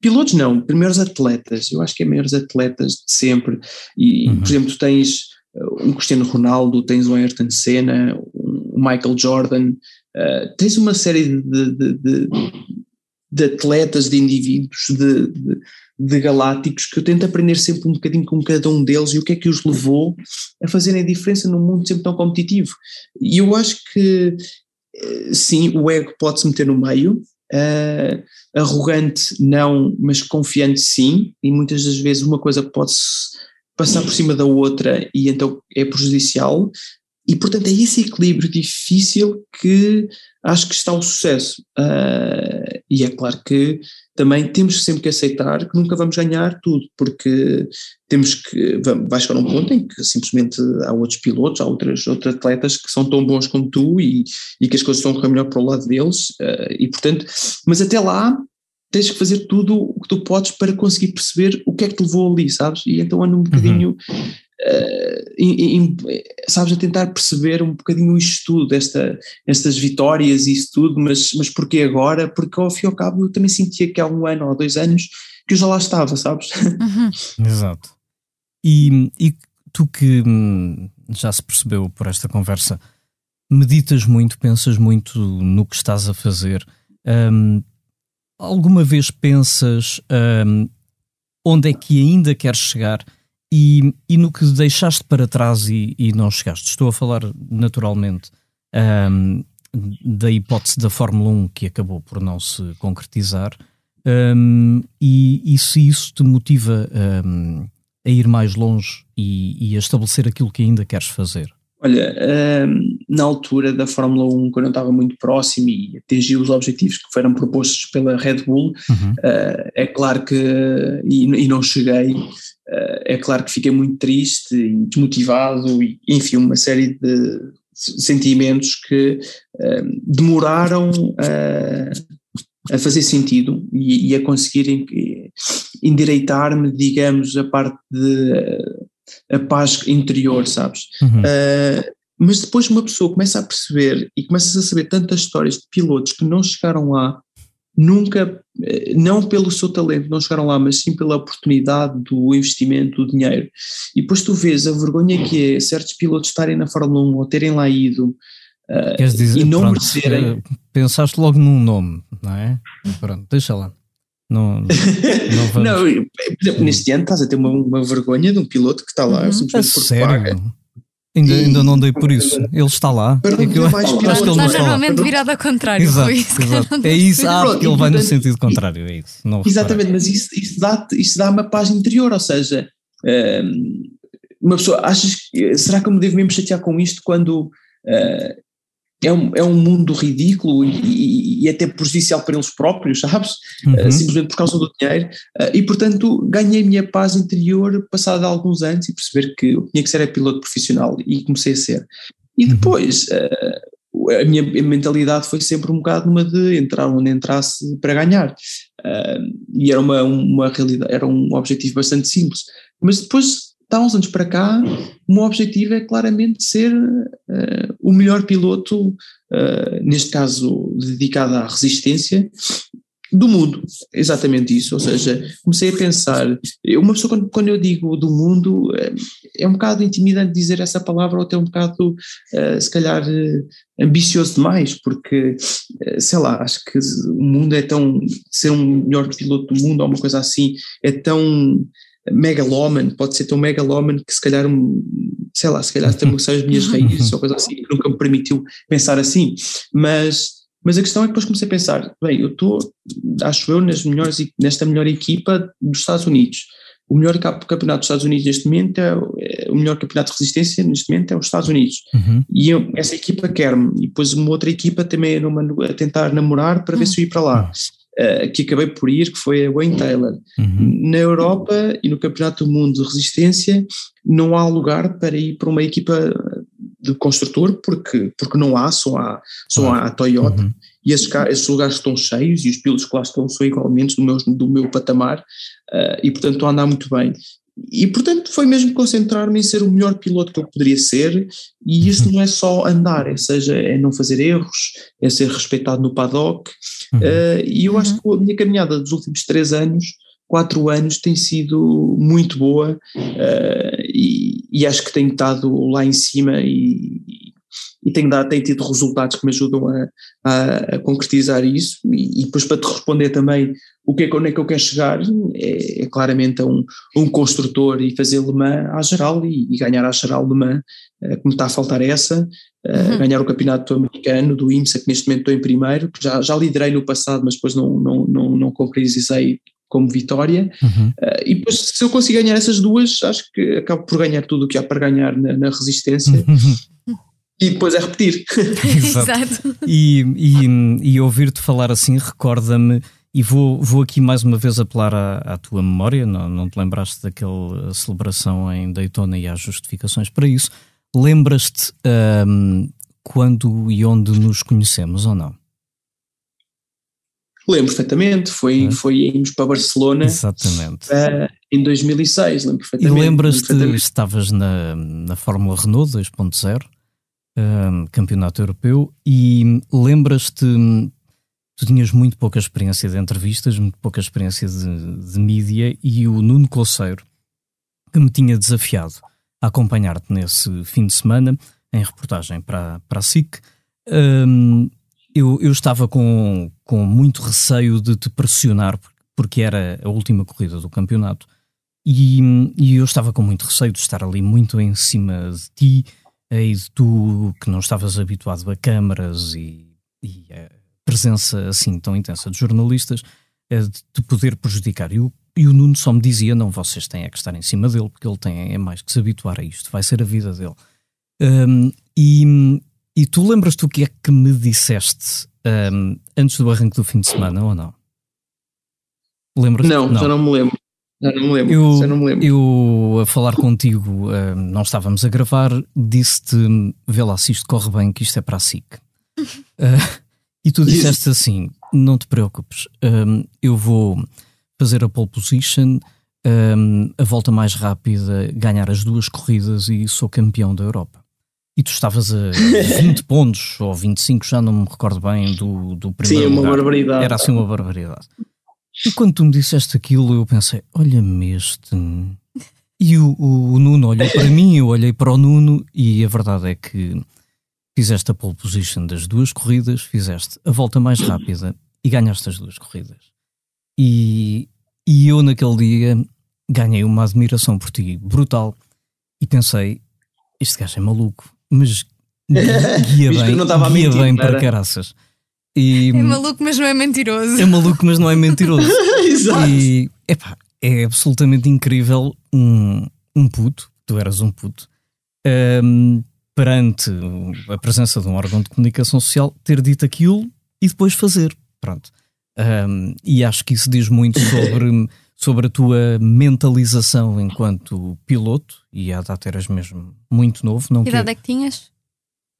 Pilotos não, primeiros atletas. Eu acho que é maiores atletas de sempre. E, uhum. por exemplo, tu tens um Cristiano Ronaldo, tens um Ayrton Senna, o Michael Jordan, uh, tens uma série de, de, de, de, atletas, de indivíduos, de, de, galácticos que eu tento aprender sempre um bocadinho com cada um deles e o que é que os levou a fazerem a diferença num mundo sempre tão competitivo. E eu acho que eh, sim, o ego pode-se meter no meio, Uh, arrogante não, mas confiante sim, e muitas das vezes uma coisa pode-se passar por cima da outra e então é prejudicial, e, portanto, é esse equilíbrio difícil que acho que está o sucesso. Uh, e é claro que também temos sempre que aceitar que nunca vamos ganhar tudo, porque temos que. Vai chegar um ponto em que simplesmente há outros pilotos, há outros, outros atletas que são tão bons como tu e, e que as coisas estão a melhor para o lado deles. Uh, e, portanto, mas até lá tens que fazer tudo o que tu podes para conseguir perceber o que é que te levou ali, sabes? E então ando um bocadinho uhum uh, sabes, a tentar perceber um bocadinho o estudo desta, estas vitórias e isso tudo, mas, mas porquê agora? Porque ao fim e ao cabo eu também sentia que há um ano ou dois anos que eu já lá estava, sabes? Uhum. Exato. E, e tu que hum, já se percebeu por esta conversa, meditas muito, pensas muito no que estás a fazer. Um, alguma vez pensas um, onde é que ainda queres chegar e, e no que deixaste para trás e, e não chegaste, estou a falar naturalmente um, da hipótese da Fórmula 1 que acabou por não se concretizar, um, e, e, se isso te motiva um, a ir mais longe e, e, a estabelecer aquilo que ainda queres fazer? Olha, na altura da Fórmula 1, quando eu estava muito próximo e atingi os objetivos que foram propostos pela Red Bull, uhum. uh, é claro que, e, não cheguei, uh, é claro que fiquei muito triste e desmotivado, e enfim, uma série de sentimentos que uh, demoraram a fazer sentido e, e a conseguirem endireitar-me, digamos, a parte de a paz interior, sabes? Uhum. Uh, mas depois uma pessoa começa a perceber e começa a saber tantas histórias de pilotos que não chegaram lá, nunca, eh, não pelo seu talento, não chegaram lá, mas sim pela oportunidade do investimento, do dinheiro. E depois tu vês a vergonha que é certos pilotos estarem na Fórmula 1 ou terem lá ido uh, dizer, e não pronto, merecerem. Eh, pensaste logo num nome, não é? Pronto, deixa lá. Não, não, não, por exemplo, neste ano estás a ter uma, uma vergonha de um piloto que está lá uhum. simplesmente porque sério? paga. Ainda, e, ainda não dei por isso. Ele está lá. É que eu, acho que ele está normalmente virado ao contrário. Exato, isso, exato. É isso, ah, porque ele vai no sentido contrário. É isso. Não exatamente, mas isso, isso, dá, isso dá uma paz interior, ou seja, hum, uma pessoa, achas que, será que eu me devo mesmo chatear com isto quando uh, é um, é um mundo ridículo e, e até prejudicial para eles próprios, sabes? Uhum. Uh, simplesmente por causa do dinheiro. Uh, e portanto ganhei a minha paz interior passado alguns anos e perceber que eu tinha que ser piloto profissional e comecei a ser. E uhum. depois uh, a minha mentalidade foi sempre um bocado numa de entrar onde entrasse para ganhar. e era uma, uma realidade, era um objetivo bastante simples. Mas depois há uns anos para cá, o meu objetivo é claramente ser uh, o melhor piloto, uh, neste caso dedicado à resistência, do mundo. Exatamente isso. Ou seja, comecei a pensar. Uma pessoa, quando, quando eu digo do mundo, é, é um bocado intimidante dizer essa palavra, ou até um bocado, uh, se calhar, ambicioso demais, porque, sei lá, acho que o mundo é tão. ser um melhor piloto do mundo, ou uma coisa assim, é tão megaloman, pode ser tão megaloman que se calhar, sei lá, se calhar também são as minhas raízes ou coisa assim, que nunca me permitiu pensar assim, mas, mas a questão é que depois comecei a pensar, bem, eu estou, acho eu, nas melhores, nesta melhor equipa dos Estados Unidos, o melhor campeonato dos Estados Unidos neste momento é, é, o melhor campeonato de resistência neste momento é os Estados Unidos. Uhum. e eu, essa equipa quer-me. E depois uma outra equipa também a, a tentar namorar para ver uhum. se eu ir para lá. Uhum uh, que acabei por ir, que foi a Wayne Taylor. Uhum. Na Europa e no Campeonato do Mundo de Resistência não há lugar para ir para uma equipa de construtor porque, porque não há, só há, só há a Toyota uhum. e esses, esses, lugares estão cheios e os pilotos que lá estão são igualmente do meu, do meu patamar uh, e portanto estão a andar muito bem. E portanto foi mesmo concentrar-me em ser o melhor piloto que eu poderia ser, e isso não é só andar, é, seja, é não fazer erros, é ser respeitado no paddock, uhum. uh, e eu acho que a minha caminhada dos últimos três anos, quatro anos, tem sido muito boa, uh, e, e, acho que tenho estado lá em cima e, e tenho, dado, tenho tido resultados que me ajudam a, a, a concretizar isso, e, e depois para te responder também o que é, onde é que eu quero chegar é, é claramente a um, um, construtor e fazer Le Mans à geral e, e ganhar à geral Le Mans, uh, como está a faltar essa, uh, uhum. ganhar o campeonato americano do IMSA, que neste momento estou em primeiro, que já, já liderei no passado, mas depois não, não, não, não concretizei como vitória, uhum. uh, e depois se eu conseguir ganhar essas duas, acho que acabo por ganhar tudo o que há para ganhar na, na resistência. Uhum. E depois é repetir. Exato. E, e, e ouvir-te falar assim recorda-me e vou, vou aqui mais uma vez apelar à, à tua memória, não, não te lembraste daquela celebração em Daytona e há justificações para isso. Lembras-te um, quando e onde nos conhecemos ou não? Lembro perfeitamente, foi, é. foi irmos para Barcelona Exatamente. Uh, em 2006, lembro perfeitamente. E lembras-te, estavas na, na Fórmula Renault 2.0, um, campeonato europeu, e lembras-te tu tinhas muito pouca experiência de entrevistas, muito pouca experiência de, de mídia e o Nuno Colseiro, que me tinha desafiado a acompanhar-te nesse fim de semana em reportagem para, para a SIC, um, eu, eu estava com, com muito receio de te pressionar, porque era a última corrida do campeonato, e, e eu estava com muito receio de estar ali muito em cima de ti, e de tu que não estavas habituado a câmaras e, e presença assim tão intensa de jornalistas é de poder prejudicar. E o, e o Nuno só me dizia: não, vocês têm é que estar em cima dele, porque ele tem é mais que se habituar a isto, vai ser a vida dele. Um, e, e tu lembras-te o que é que me disseste um, antes do arranque do fim de semana ou não? Lembras? Não, não, já não me lembro. Já não me lembro. Eu, já não me lembro. eu a falar contigo, um, não estávamos a gravar, disse-te: vê lá se isto corre bem, que isto é para a SIC. uh, E tu disseste assim: não te preocupes, um, eu vou fazer a pole position, um, a volta mais rápida, ganhar as duas corridas e sou campeão da Europa. e tu estavas a 20 pontos ou 25, já não me recordo bem, do, do primeiro Sim, uma lugar. barbaridade. Era assim uma barbaridade. E quando tu me disseste aquilo, eu pensei: olha-me este. E o, o Nuno olhou para mim, eu olhei para o Nuno, e a verdade é que fizeste a pole position das duas corridas, fizeste a volta mais rápida e ganhaste as duas corridas. E, e eu, naquele dia, ganhei uma admiração por ti brutal e pensei: este gajo é maluco, mas guia bem, guia mentir, bem para caraças. E, É maluco, mas não é mentiroso. é maluco, mas não é mentiroso. Exato. E epá, é absolutamente incrível um, um puto, tu eras um puto, hum, perante a presença de um órgão de comunicação social, ter dito aquilo e depois fazer. Pronto. Hum, e acho que isso diz muito sobre, sobre a tua mentalização enquanto piloto, e à data eras mesmo muito novo, não Que idade é que tinhas?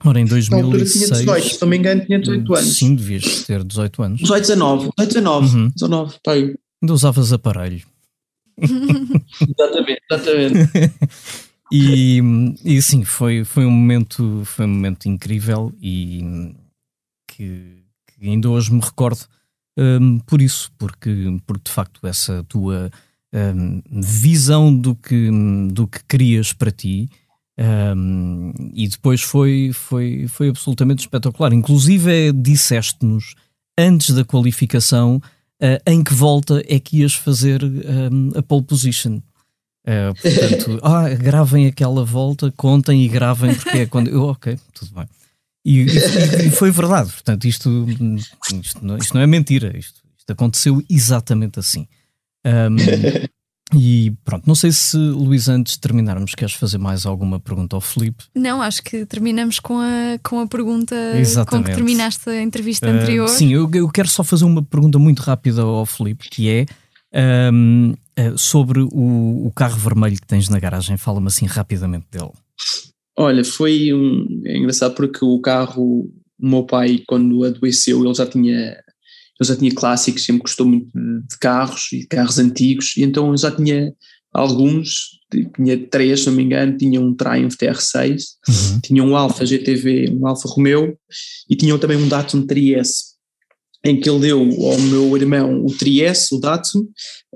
Ora, em Na altura tinha 2006. 18, se não me engano, tinha 18 anos. Sim, devias ter 18 anos. 18, 19, 18, 19, Uhum. 19, tá aí. Ainda usavas aparelho. Exatamente, exatamente. E, e sim, foi, foi, um momento, foi um momento incrível e que, que ainda hoje me recordo hum, por isso, porque, porque de facto essa tua hum, visão do que, do que querias para ti hum, e depois foi, foi, foi absolutamente espetacular. Inclusive é, disseste-nos antes da qualificação ah, em que volta é que ias fazer hum, a pole position. Uh, portanto, ah, gravem aquela volta, contem e gravem, porque é quando. Eu, ok, tudo bem. E, e- e foi verdade, portanto, isto, isto, não, isto não é mentira, isto, isto aconteceu exatamente assim. Um, e pronto, não sei se Luís, antes de terminarmos, queres fazer mais alguma pergunta ao Filipe? Não, acho que terminamos com a, com a pergunta com Exatamente. que terminaste a entrevista Uh, anterior. sim, eu, eu quero só fazer uma pergunta muito rápida ao Filipe, que é um, uh, sobre o, o carro vermelho que tens na garagem. Fala-me assim rapidamente dele. Olha, foi um, é engraçado porque o carro, o meu pai, quando adoeceu, ele já tinha, ele já tinha clássicos, sempre gostou muito de, carros e de carros antigos, e então eu já tinha alguns, tinha três, se não me engano, tinha um Triumph TR6, Uhum. tinha um Alfa GTV, um Alfa Romeo, e tinha também um Datsun Trieste, em que ele deu ao meu irmão o Trieste, o Datsun,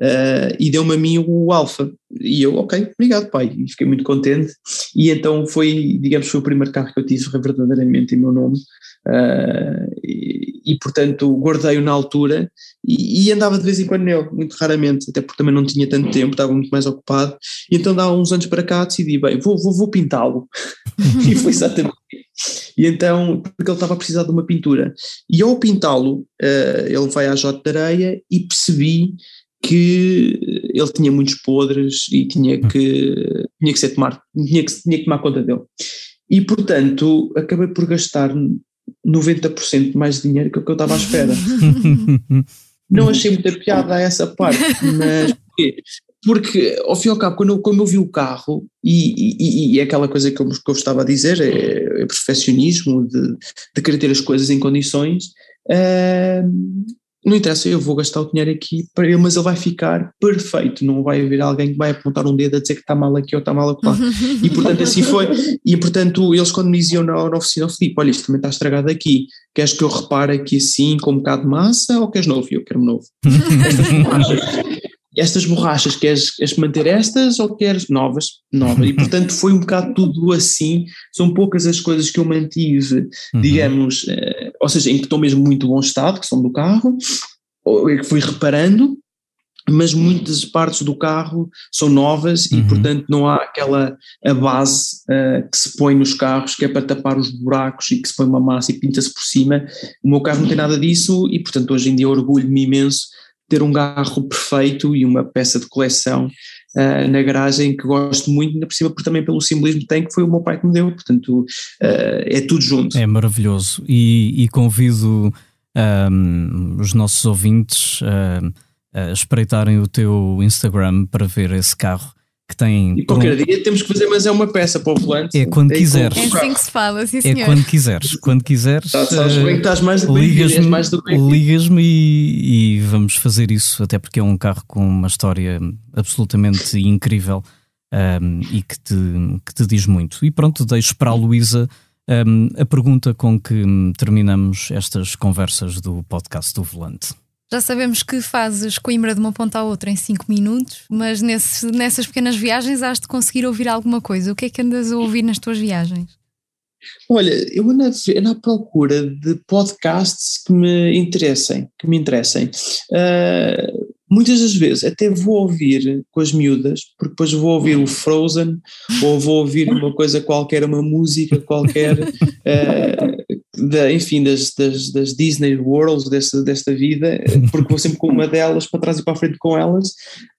eh, e deu-me a mim o Alfa. E eu, ok, obrigado pai, e fiquei muito contente. E então foi, digamos, foi o primeiro carro que eu tive verdadeiramente em meu nome. eh, e, e, portanto guardei-o na altura e, e andava de vez em quando nele, muito raramente, até porque também não tinha tanto tempo, estava muito mais ocupado. E então, há uns anos para cá, decidi, bem, vou, vou, vou pintá-lo. e foi exatamente. E então, porque ele estava a precisar de uma pintura. E ao pintá-lo, eh, ele vai à J de Areia e percebi que ele tinha muitos podres e tinha que, tinha que ser tomar, tinha que, tinha que tomar conta dele. E portanto, acabei por gastar 90% mais dinheiro que o que eu estava à espera. Não achei muita piada a essa parte, mas porquê? Porque, ao fim e ao cabo, quando eu, quando eu vi o carro, e, e, e é aquela coisa que eu, que eu estava a dizer, é, é perfeccionismo, de, de querer ter as coisas em condições, ah, não interessa, eu vou gastar o dinheiro aqui para ele, mas ele vai ficar perfeito, não vai haver alguém que vai apontar um dedo a dizer que está mal aqui ou está mal lá. E portanto assim foi, e portanto eles quando me diziam na, na oficina, Filipe, olha isto também está estragado aqui, queres que eu repare aqui assim com um bocado de massa ou queres novo? E eu quero novo. Estas borrachas, estas borrachas queres, queres manter estas ou queres novas? Novas. E portanto foi um bocado tudo assim, são poucas as coisas que eu mantive, Uhum. digamos, eh, ou seja, em que estão mesmo muito bom estado, que são do carro, ou é que fui reparando, mas muitas partes do carro são novas Uhum. e portanto não há aquela a base eh, que se põe nos carros que é para tapar os buracos e que se põe uma massa e pinta-se por cima. O meu carro não tem nada disso e portanto hoje em dia orgulho-me imenso de ter um carro perfeito e uma peça de coleção eh, na garagem que gosto muito, ainda por cima porque também pelo simbolismo que tem, que foi o meu pai que me deu, portanto eh, é tudo junto. É maravilhoso. E, e convido ahm, os nossos ouvintes ahm, a espreitarem o teu Instagram para ver esse carro que tem. E qualquer dia temos que fazer, mas é uma peça para o volante. É quando Aí quiseres. É assim que se fala, sim É senhor. quando quiseres, quando quiseres. Tá, sabes bem que estás mais do Ligas-me mais do que ligas-me e, e vamos fazer isso, até porque é um carro com uma história absolutamente incrível. um, e que te, que te diz muito. E pronto, deixo para a Luísa um, a pergunta com que terminamos estas conversas do podcast do Volante. Já sabemos que fazes Coimbra de uma ponta à outra em 5 minutos, mas nesse, nessas pequenas viagens has de conseguir ouvir alguma coisa. O que é que andas a ouvir nas tuas viagens? Olha, eu ando, ando à procura de podcasts que me interessem, que me interessem. Uh, muitas das vezes até vou ouvir com as miúdas, porque depois vou ouvir o Frozen ou vou ouvir uma coisa qualquer, uma música qualquer, uh, da, enfim, das, das, das, Disney Worlds desta, desta vida, porque vou sempre com uma delas para trás e para a frente com elas,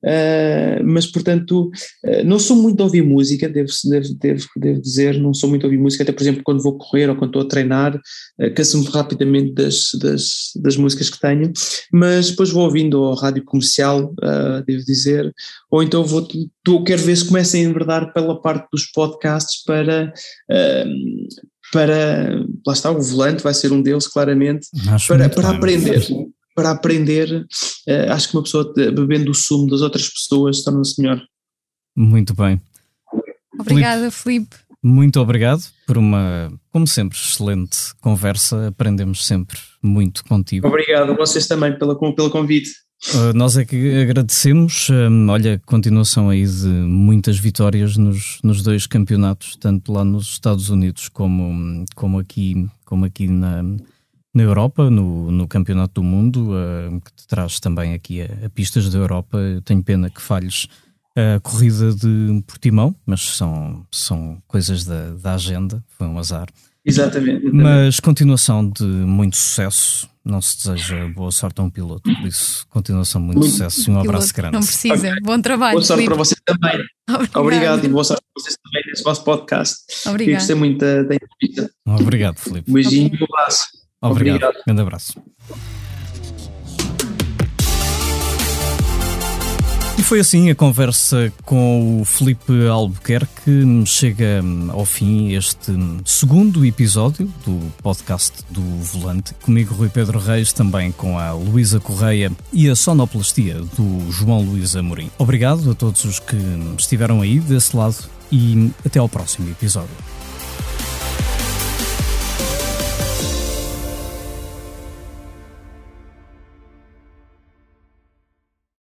uh, mas portanto uh, não sou muito a ouvir música, devo, devo, devo, devo, dizer, não sou muito a ouvir música, até por exemplo quando vou correr ou quando estou a treinar, uh, canso-me rapidamente das, das, das músicas que tenho, mas depois vou ouvindo ao rádio comercial, uh, devo dizer, ou então vou, tô, quero ver se começam a enverdar pela parte dos podcasts para para, lá está, o volante vai ser um deles, claramente, acho para, para aprender. Para aprender, uh, acho que uma pessoa bebendo o sumo das outras pessoas torna-se melhor. Muito bem. Obrigada, Felipe. Muito obrigado por uma, como sempre, excelente conversa. Aprendemos sempre muito contigo. Obrigado, vocês também pela, pelo convite. Uh, nós é que agradecemos. Um, olha, continuação aí de muitas vitórias nos, nos dois campeonatos, tanto lá nos Estados Unidos como, como aqui, como aqui na, na Europa, no, no Campeonato do Mundo, uh, que te traz também aqui a, a, pistas da Europa. Eu tenho pena que falhes a corrida de Portimão, mas são, são coisas da, da agenda, foi um azar. Exatamente. Mas continuação de muito sucesso. Não se deseja boa sorte a um piloto, por isso, continuação de muito, muito sucesso e um piloto, abraço grande. Não precisa. Okay. Bom trabalho. Boa sorte Felipe. para vocês também. Obrigado. Obrigado. e boa sorte para vocês também nesse vosso podcast. Obrigado. Gostei muito da, da entrevista. Obrigado, Felipe. Um beijinho e um abraço. Obrigado. Obrigado. Grande abraço. E foi assim a conversa com o Felipe Albuquerque. Chega ao fim este segundo episódio do podcast do Volante. Comigo, Rui Pedro Reis, também com a Luísa Correia e a sonoplastia do João Luís Amorim. Obrigado a todos os que estiveram aí desse lado e até ao próximo episódio.